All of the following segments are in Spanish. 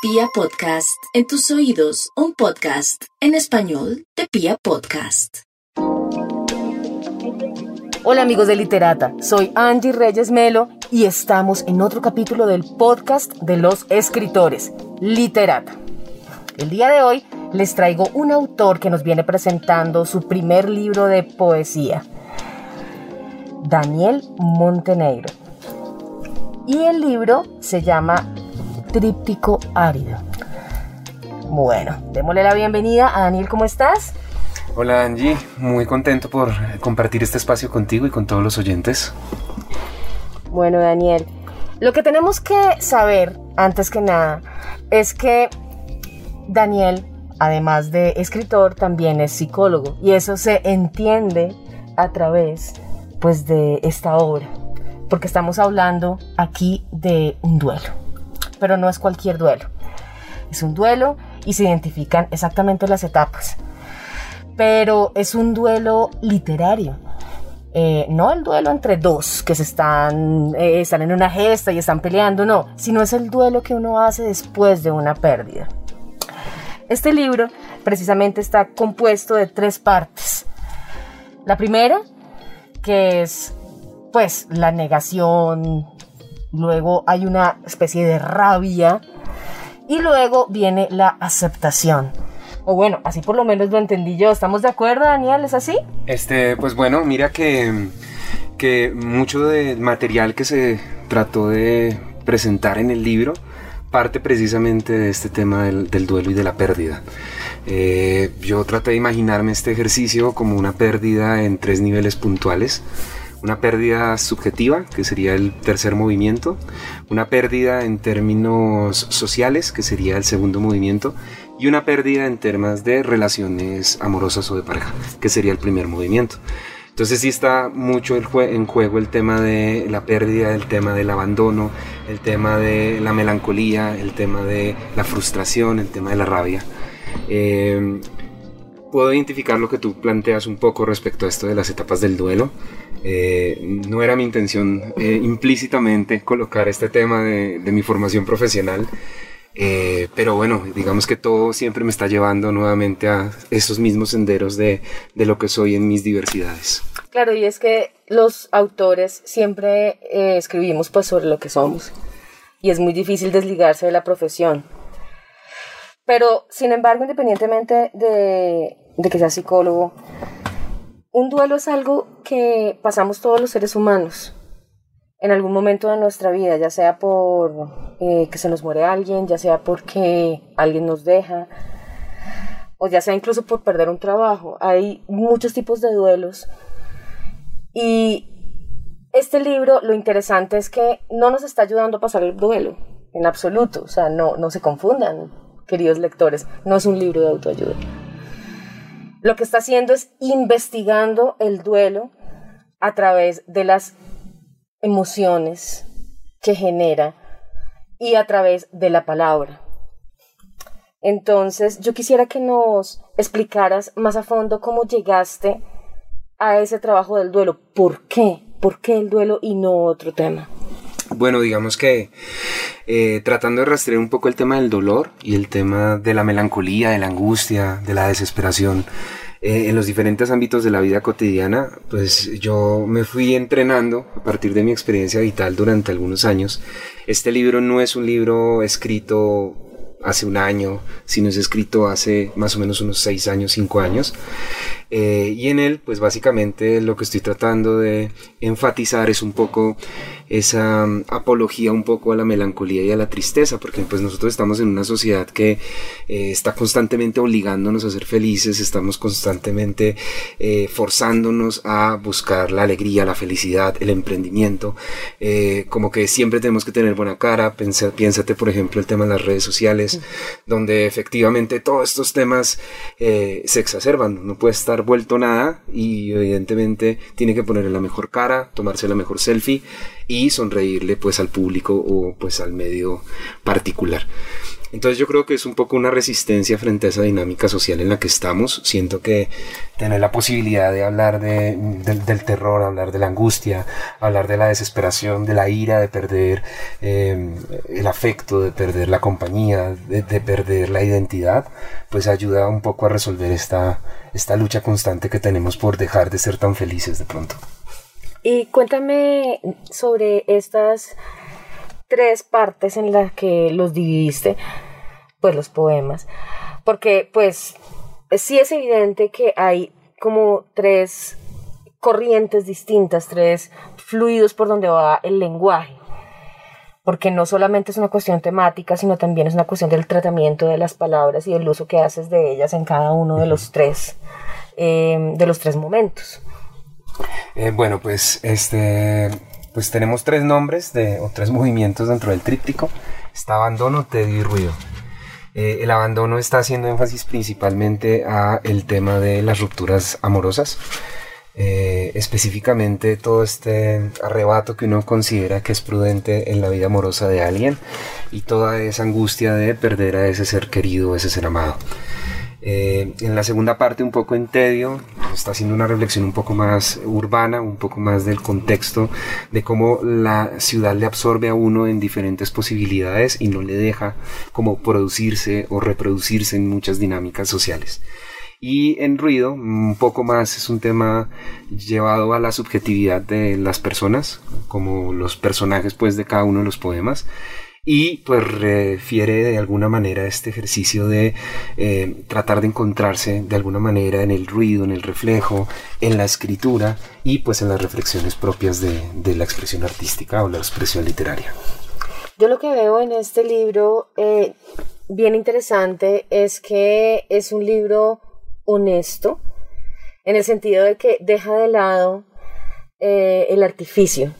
Pia Podcast, en tus oídos, un podcast en español de Pia Podcast. Hola amigos de Literata, soy Angie Reyes Melo y estamos en otro capítulo del podcast de los escritores, Literata. El día de hoy les traigo un autor que nos viene presentando su primer libro de poesía, Daniel Montenegro. Y el libro se llama Tríptico Árido. Bueno, démosle la bienvenida a Daniel, ¿cómo estás? Hola Angie, muy contento por compartir este espacio contigo y con todos los oyentes. Bueno, Daniel, lo que tenemos que saber, antes que nada, es que Daniel, además de escritor, también es psicólogo. Y eso se entiende a través, pues, de esta obra. Porque estamos hablando aquí de un duelo pero no es cualquier duelo. Es un duelo y se identifican exactamente las etapas. Pero es un duelo literario. Eh, no el duelo entre dos que se están, eh, están en una gesta y están peleando, no, sino es el duelo que uno hace después de una pérdida. Este libro precisamente está compuesto de tres partes. La primera, que es pues la negación, luego hay una especie de rabia y luego viene la aceptación. O bueno, así por lo menos lo entendí yo. ¿Estamos de acuerdo, Daniel? ¿Es así? Este, pues bueno, mira que, que mucho del material que se trató de presentar en el libro parte precisamente de este tema del, duelo y de la pérdida. Eh, yo traté de imaginarme este ejercicio como una pérdida en tres niveles puntuales una pérdida subjetiva, que sería el tercer movimiento, una pérdida en términos sociales, que sería el segundo movimiento, y una pérdida en temas de relaciones amorosas o de pareja, que sería el primer movimiento. Entonces sí está mucho en juego el tema de la pérdida, el tema del abandono, el tema de la melancolía, el tema de la frustración, el tema de la rabia. Eh, puedo identificar lo que tú planteas un poco respecto a esto de las etapas del duelo. Eh, no era mi intención eh, implícitamente colocar este tema de, mi formación profesional, eh, pero bueno, digamos que todo siempre me está llevando nuevamente a esos mismos senderos de, de lo que soy en mis diversidades. Claro, y es que los autores siempre escribimos pues sobre lo que somos y es muy difícil desligarse de la profesión. Pero, sin embargo, independientemente de, que sea psicólogo, un duelo es algo que pasamos todos los seres humanos en algún momento de nuestra vida, ya sea por eh, que se nos muere alguien, ya sea porque alguien nos deja, o ya sea incluso por perder un trabajo. Hay muchos tipos de duelos. Y este libro, lo interesante es que no nos está ayudando a pasar el duelo, en absoluto. O sea, no, no se confundan queridos lectores, no es un libro de autoayuda. Lo que está haciendo es investigando el duelo a través de las emociones que genera y a través de la palabra. Entonces, yo quisiera que nos explicaras más a fondo cómo llegaste a ese trabajo del duelo. ¿Por qué? ¿Por qué el duelo y no otro tema? Bueno, digamos que eh, tratando de rastrear un poco el tema del dolor y el tema de la melancolía, de la angustia, de la desesperación eh, en los diferentes ámbitos de la vida cotidiana, pues yo me fui entrenando a partir de mi experiencia vital durante algunos años. Este libro no es un libro escrito hace un año, sino es escrito hace más o menos unos seis años, cinco años. Eh, y en él, pues básicamente lo que estoy tratando de enfatizar es un poco esa mm, apología un poco a la melancolía y a la tristeza, porque pues nosotros estamos en una sociedad que eh, está constantemente obligándonos a ser felices, estamos constantemente eh, forzándonos a buscar la alegría, la felicidad, el emprendimiento, como que siempre tenemos que tener buena cara, piénsate por ejemplo el tema de las redes sociales, donde efectivamente todos estos temas se exacerban, no puede estar vuelto nada y evidentemente tiene que ponerle la mejor cara, tomarse la mejor selfie y sonreírle pues al público o pues al medio particular. Entonces yo creo que es un poco una resistencia frente a esa dinámica social en la que estamos. Siento que tener la posibilidad de hablar de, del terror, hablar de la angustia, hablar de la desesperación, de la ira, de perder eh, el afecto, de perder la compañía, de, de, perder la identidad, pues ayuda un poco a resolver esta, esta lucha constante que tenemos por dejar de ser tan felices de pronto. Y cuéntame sobre estas tres partes en las que los dividiste, pues los poemas, porque pues sí es evidente que hay como tres corrientes distintas, tres fluidos por donde va el lenguaje, porque no solamente es una cuestión temática, sino también es una cuestión del tratamiento de las palabras y del uso que haces de ellas en cada uno de los tres, eh, de los tres momentos. Eh, bueno, pues este pues tenemos tres nombres de, o tres movimientos dentro del tríptico. Está abandono, tedio y ruido. Eh, el abandono está haciendo énfasis principalmente a el tema de las rupturas amorosas. Eh, específicamente todo este arrebato que uno considera que es prudente en la vida amorosa de alguien y toda esa angustia de perder a ese ser querido, ese ser amado. Eh, en la segunda parte, un poco en tedio, está haciendo una reflexión un poco más urbana, un poco más del contexto de cómo la ciudad le absorbe a uno en diferentes posibilidades y no le deja como producirse o reproducirse en muchas dinámicas sociales. Y en ruido, un poco más es un tema llevado a la subjetividad de las personas, como los personajes pues de cada uno de los poemas y pues refiere de alguna manera este ejercicio de eh, tratar de encontrarse de alguna manera en el ruido, en el reflejo, en la escritura y pues en las reflexiones propias de, de la expresión artística o la expresión literaria. Yo lo que veo en este libro eh, bien interesante es que es un libro honesto en el sentido de que deja de lado eh, el artificio.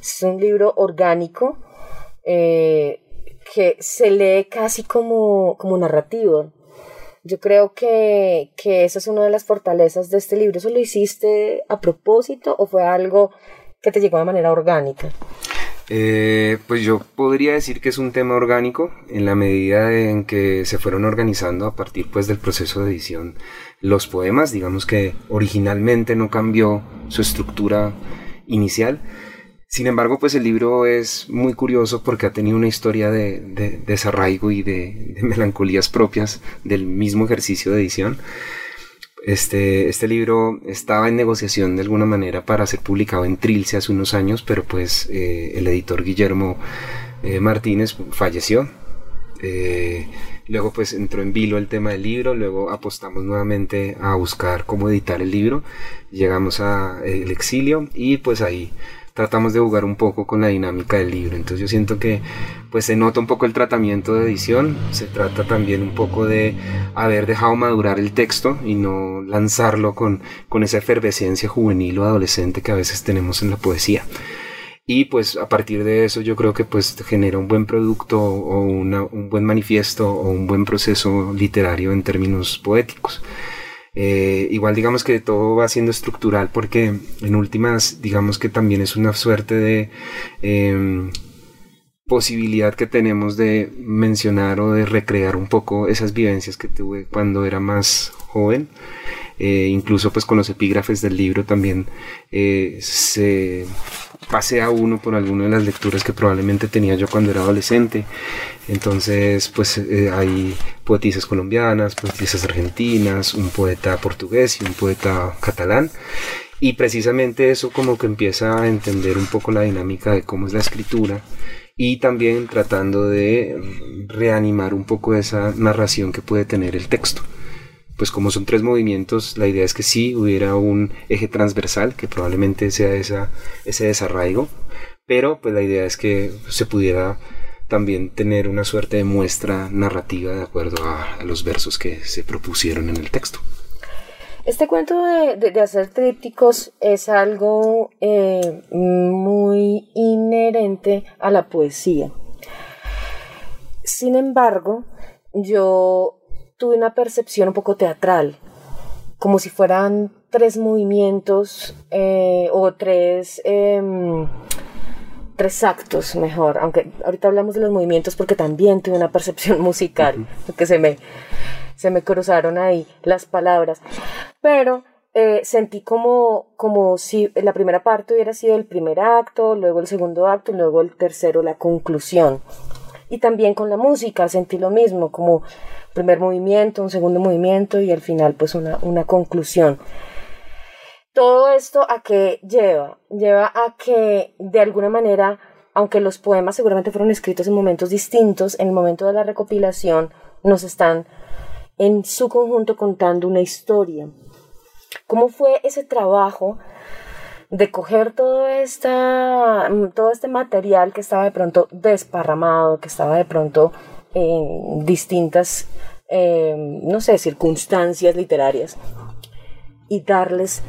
Es un libro orgánico eh, que se lee casi como, como narrativo. Yo creo que, que esa es una de las fortalezas de este libro. ¿Eso lo hiciste a propósito o fue algo que te llegó de manera orgánica? Eh, pues yo podría decir que es un tema orgánico en la medida en que se fueron organizando a partir pues del proceso de edición los poemas, digamos que originalmente no cambió su estructura inicial, sin embargo, pues el libro es muy curioso porque ha tenido una historia de, desarraigo y de, melancolías propias del mismo ejercicio de edición. Este, este libro estaba en negociación de alguna manera para ser publicado en Trilce hace unos años, pero pues eh, el editor Guillermo eh, Martínez falleció. Eh, luego pues entró en vilo el tema del libro, luego apostamos nuevamente a buscar cómo editar el libro, llegamos a el exilio y pues ahí tratamos de jugar un poco con la dinámica del libro. Entonces yo siento que pues se nota un poco el tratamiento de edición, se trata también un poco de haber dejado madurar el texto y no lanzarlo con, con esa efervescencia juvenil o adolescente que a veces tenemos en la poesía. Y pues a partir de eso yo creo que pues genera un buen producto o un buen manifiesto o un buen proceso literario en términos poéticos. Eh, igual digamos que todo va siendo estructural porque en últimas digamos que también es una suerte de em, posibilidad que tenemos de mencionar o de recrear un poco esas vivencias que tuve cuando era más joven. Eh, incluso pues con los epígrafes del libro también eh, se pasea uno por alguna de las lecturas que probablemente tenía yo cuando era adolescente. Entonces, pues eh, hay poetisas colombianas, poetisas argentinas, un poeta portugués y un poeta catalán. Y precisamente eso como que empieza a entender un poco la dinámica de cómo es la escritura y también tratando de reanimar un poco esa narración que puede tener el texto pues como son tres movimientos, la idea es que sí hubiera un eje transversal, que probablemente sea esa, ese desarraigo, pero pues la idea es que se pudiera también tener una suerte de muestra narrativa de acuerdo a, los versos que se propusieron en el texto. Este cuento de, hacer trípticos es algo eh, muy inherente a la poesía. Sin embargo, yo tuve una percepción un poco teatral, como si fueran tres movimientos eh, o tres em, tres actos mejor, aunque ahorita hablamos de los movimientos porque también tuve una percepción musical, porque se me, se me cruzaron ahí las palabras, pero eh, sentí como, como si la primera parte hubiera sido el primer acto, luego el segundo acto, luego el tercero la conclusión. Y también con la música sentí lo mismo, como primer movimiento, un segundo movimiento y al final pues una, una conclusión. Todo esto a qué lleva? Lleva a que de alguna manera, aunque los poemas seguramente fueron escritos en momentos distintos, en el momento de la recopilación nos están en su conjunto contando una historia. ¿Cómo fue ese trabajo de coger todo, esta, todo este material que estaba de pronto desparramado, que estaba de pronto en distintas, eh, no sé, circunstancias literarias y darles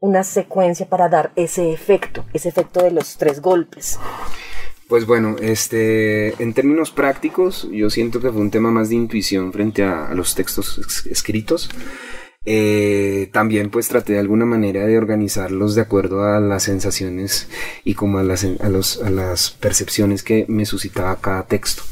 una secuencia para dar ese efecto, ese efecto de los tres golpes. Pues bueno, este, en términos prácticos, yo siento que fue un tema más de intuición frente a, los textos escritos. Eh, también pues traté de alguna manera de organizarlos de acuerdo a las sensaciones y como a las, a los, a las percepciones que me suscitaba cada texto.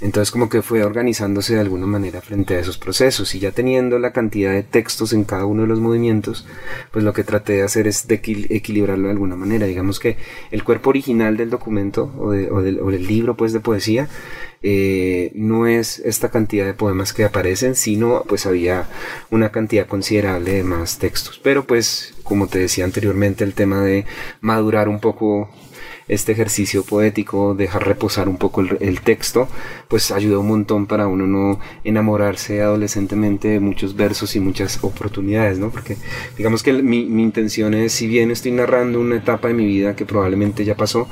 Entonces como que fue organizándose de alguna manera frente a esos procesos y ya teniendo la cantidad de textos en cada uno de los movimientos, pues lo que traté de hacer es equilibrarlo de alguna manera. Digamos que el cuerpo original del documento o, del, libro pues de poesía eh, no es esta cantidad de poemas que aparecen, sino pues había una cantidad considerable de más textos. Pero pues como te decía anteriormente el tema de madurar un poco este ejercicio poético, dejar reposar un poco el, texto, pues ayuda un montón para uno no enamorarse adolescentemente de muchos versos y muchas oportunidades, ¿no? Porque digamos que mi, mi intención es, si bien estoy narrando una etapa de mi vida que probablemente ya pasó,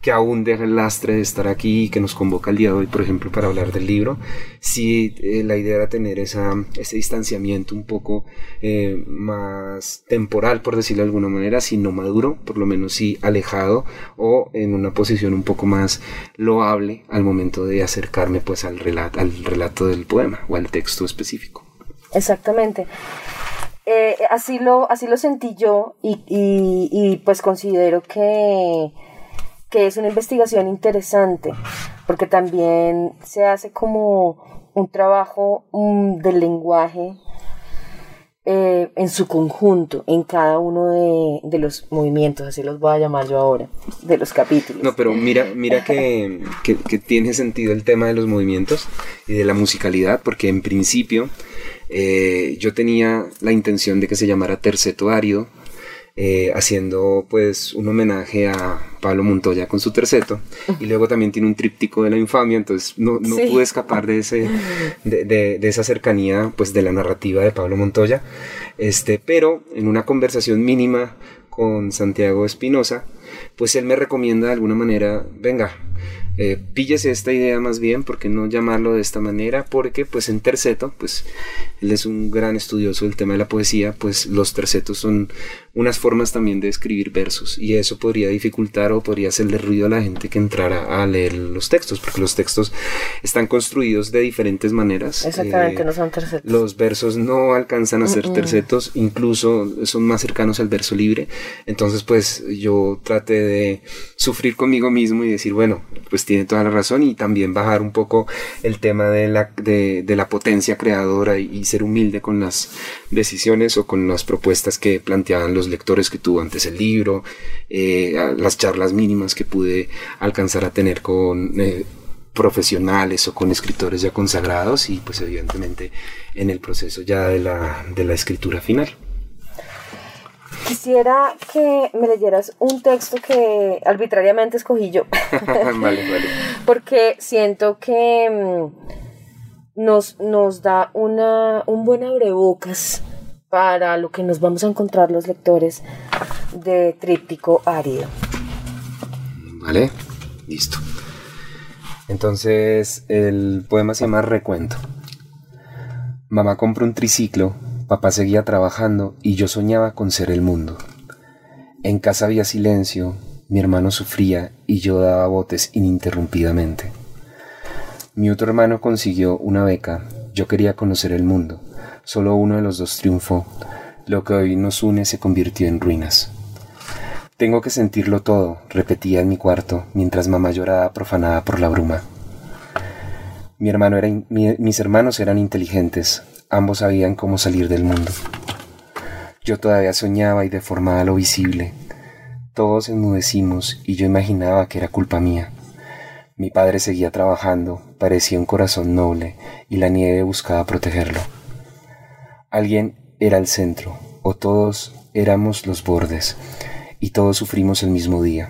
que aún deja el lastre de estar aquí y que nos convoca el día de hoy, por ejemplo, para hablar del libro, sí eh, la idea era tener esa, ese distanciamiento un poco eh, más temporal, por decirlo de alguna manera, si no maduro, por lo menos sí alejado o en una posición un poco más loable al momento de acercarme pues al relato, al relato del poema o al texto específico. Exactamente. Eh, así, lo, así lo sentí yo y, y pues considero que que es una investigación interesante, porque también se hace como un trabajo mm, del lenguaje eh, en su conjunto, en cada uno de, los movimientos, así los voy a llamar yo ahora, de los capítulos. No, pero mira, mira que, tiene sentido el tema de los movimientos y de la musicalidad, porque en principio eh, yo tenía la intención de que se llamara terceto árido, eh, haciendo pues un homenaje a Pablo Montoya con su terceto. Y luego también tiene un tríptico de la infamia entonces no, no pude escapar de ese de, de, esa cercanía pues de la narrativa de Pablo Montoya. Este pero en una conversación mínima con Santiago Espinosa pues él me recomienda de alguna manera venga eh, píllese esta idea más bien, porque no llamarlo de esta manera, porque pues en terceto, pues él es un gran estudioso del tema de la poesía, pues los tercetos son unas formas también de escribir versos y eso podría dificultar o podría hacerle ruido a la gente que entrara a leer los textos, porque los textos están construidos de diferentes maneras. Exactamente, eh, no son tercetos. Los versos no alcanzan a ser tercetos, incluso son más cercanos al verso libre. Entonces, pues yo traté de sufrir conmigo mismo y decir, bueno, pues tiene toda la razón y también bajar un poco el tema de la, de, la potencia creadora y, ser humilde con las decisiones o con las propuestas que planteaban los lectores que tuvo antes el libro, eh, las charlas mínimas que pude alcanzar a tener con eh, profesionales o con escritores ya consagrados y pues evidentemente en el proceso ya de la, de la escritura final. Quisiera que me leyeras un texto que arbitrariamente escogí yo. vale, vale. Porque siento que mm, nos, nos da una, un buen abrebocas para lo que nos vamos a encontrar los lectores de Tríptico Árido. Vale, listo. Entonces el poema se llama Recuento. Mamá compró un triciclo Papá seguía trabajando y yo soñaba con ser el mundo. En casa había silencio, mi hermano sufría y yo daba botes ininterrumpidamente. Mi otro hermano consiguió una beca, yo quería conocer el mundo. Solo uno de los dos triunfó. Lo que hoy nos une se convirtió en ruinas. Tengo que sentirlo todo, repetía en mi cuarto, mientras mamá lloraba profanada por la bruma. Mis hermanos eran inteligentes, ambos sabían cómo salir del mundo. Yo todavía soñaba y deformaba lo visible. Todos enmudecimos y yo imaginaba que era culpa mía. Mi padre seguía trabajando, parecía un corazón noble, y la nieve buscaba protegerlo. Alguien era el centro, o todos éramos los bordes, y todos sufrimos el mismo día.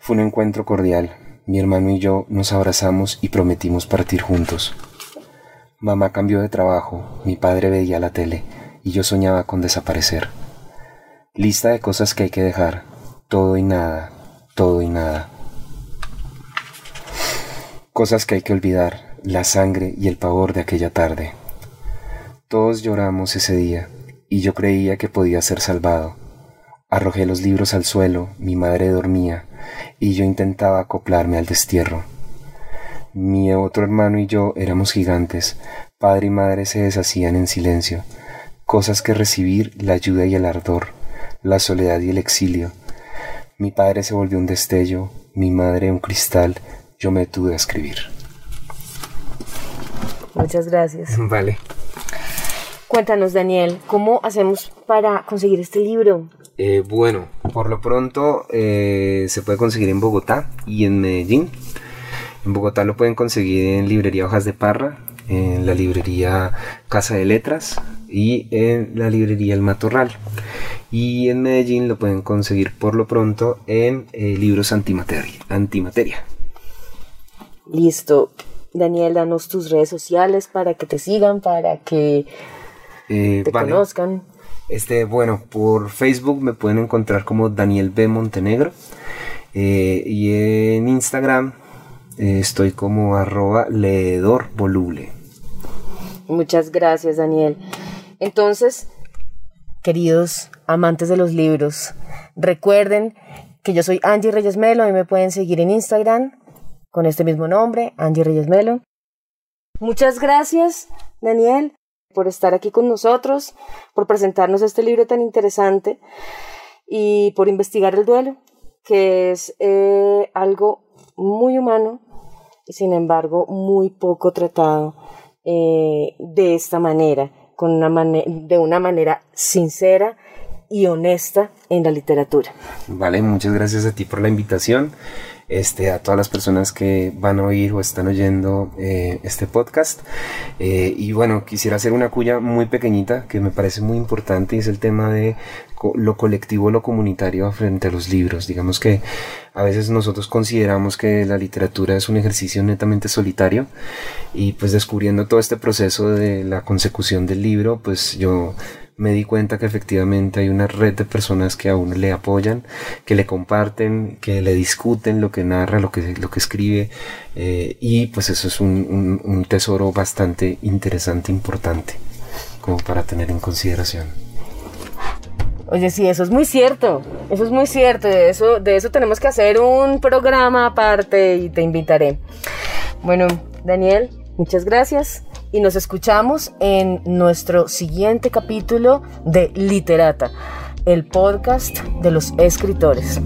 Fue un encuentro cordial. Mi hermano y yo nos abrazamos y prometimos partir juntos. Mamá cambió de trabajo, mi padre veía la tele y yo soñaba con desaparecer. Lista de cosas que hay que dejar, todo y nada, todo y nada. Cosas que hay que olvidar, la sangre y el pavor de aquella tarde. Todos lloramos ese día y yo creía que podía ser salvado Arrojé los libros al suelo, mi madre dormía, y yo intentaba acoplarme al destierro. Mi otro hermano y yo éramos gigantes, padre y madre se deshacían en silencio, cosas que recibir la ayuda y el ardor, la soledad y el exilio. Mi padre se volvió un destello, mi madre un cristal, yo me tuve a escribir. Muchas gracias. Vale. Cuéntanos, Daniel, ¿cómo hacemos para conseguir este libro? Eh, bueno, por lo pronto eh, se puede conseguir en Bogotá y en Medellín. En Bogotá lo pueden conseguir en Librería Hojas de Parra, en la librería Casa de Letras y en la librería El Matorral. Y en Medellín lo pueden conseguir por lo pronto en eh, Libros Antimateria. Antimateria. Listo. Daniel, danos tus redes sociales para que te sigan, para que te conozcan. Este, bueno, por Facebook me pueden encontrar como Daniel B. Montenegro. Eh, y en Instagram eh, estoy como arroba leedor voluble. Muchas gracias, Daniel. Entonces, queridos amantes de los libros, recuerden que yo soy Angie Reyes Melo y me pueden seguir en Instagram con este mismo nombre, Angie Reyes Melo. Muchas gracias, Daniel por estar aquí con nosotros, por presentarnos este libro tan interesante y por investigar el duelo, que es eh, algo muy humano y sin embargo muy poco tratado eh, de esta manera, con una de una manera sincera y honesta en la literatura. Vale, muchas gracias a ti por la invitación este, a todas las personas que van a oír o están oyendo eh, este podcast. Eh, y bueno, quisiera hacer una cuya muy pequeñita que me parece muy importante y es el tema de lo colectivo, lo comunitario frente a los libros. Digamos que a veces nosotros consideramos que la literatura es un ejercicio netamente solitario y pues descubriendo todo este proceso de la consecución del libro, pues yo me di cuenta que efectivamente hay una red de personas que aún le apoyan, que le comparten, que le discuten lo que narra, lo que, lo que escribe, eh, y pues eso es un, un, tesoro bastante interesante, importante, como para tener en consideración. Oye, sí, eso es muy cierto, eso es muy cierto, de eso, de eso tenemos que hacer un programa aparte y te invitaré. Bueno, Daniel, muchas gracias y nos escuchamos en nuestro siguiente capítulo de Literata, el podcast de los escritores.